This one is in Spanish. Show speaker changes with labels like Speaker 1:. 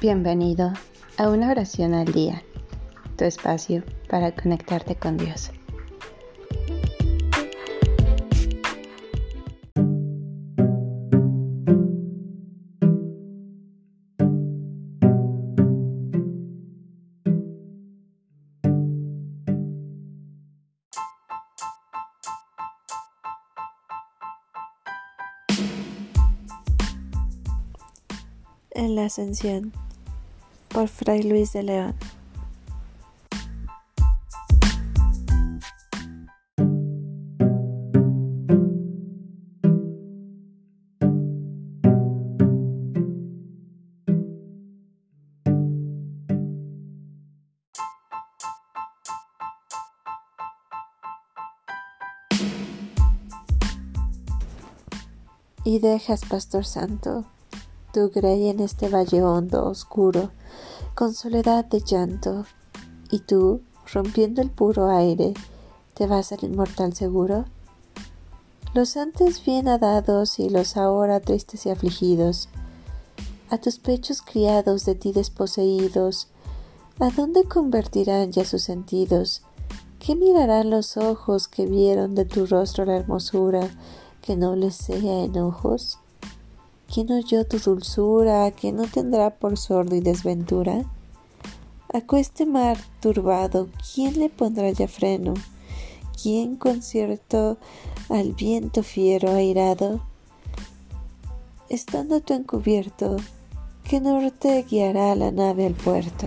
Speaker 1: Bienvenido a una oración al día, tu espacio para conectarte con Dios.
Speaker 2: En la Ascensión por Fray Luis de León. Y dejas, Pastor Santo, tu grey en este valle hondo, oscuro, con soledad de llanto, y tú, rompiendo el puro aire, te vas al inmortal seguro. Los antes bien adados y los ahora tristes y afligidos, a tus pechos criados de ti desposeídos, ¿a dónde convertirán ya sus sentidos? ¿Qué mirarán los ojos que vieron de tu rostro la hermosura que no les sea enojos? ¿Quién oyó tu dulzura que no tendrá por sordo y desventura? Acueste mar turbado, ¿quién le pondrá ya freno? ¿Quién concierto al viento fiero airado? Estando tú encubierto, ¿qué norte guiará la nave al puerto?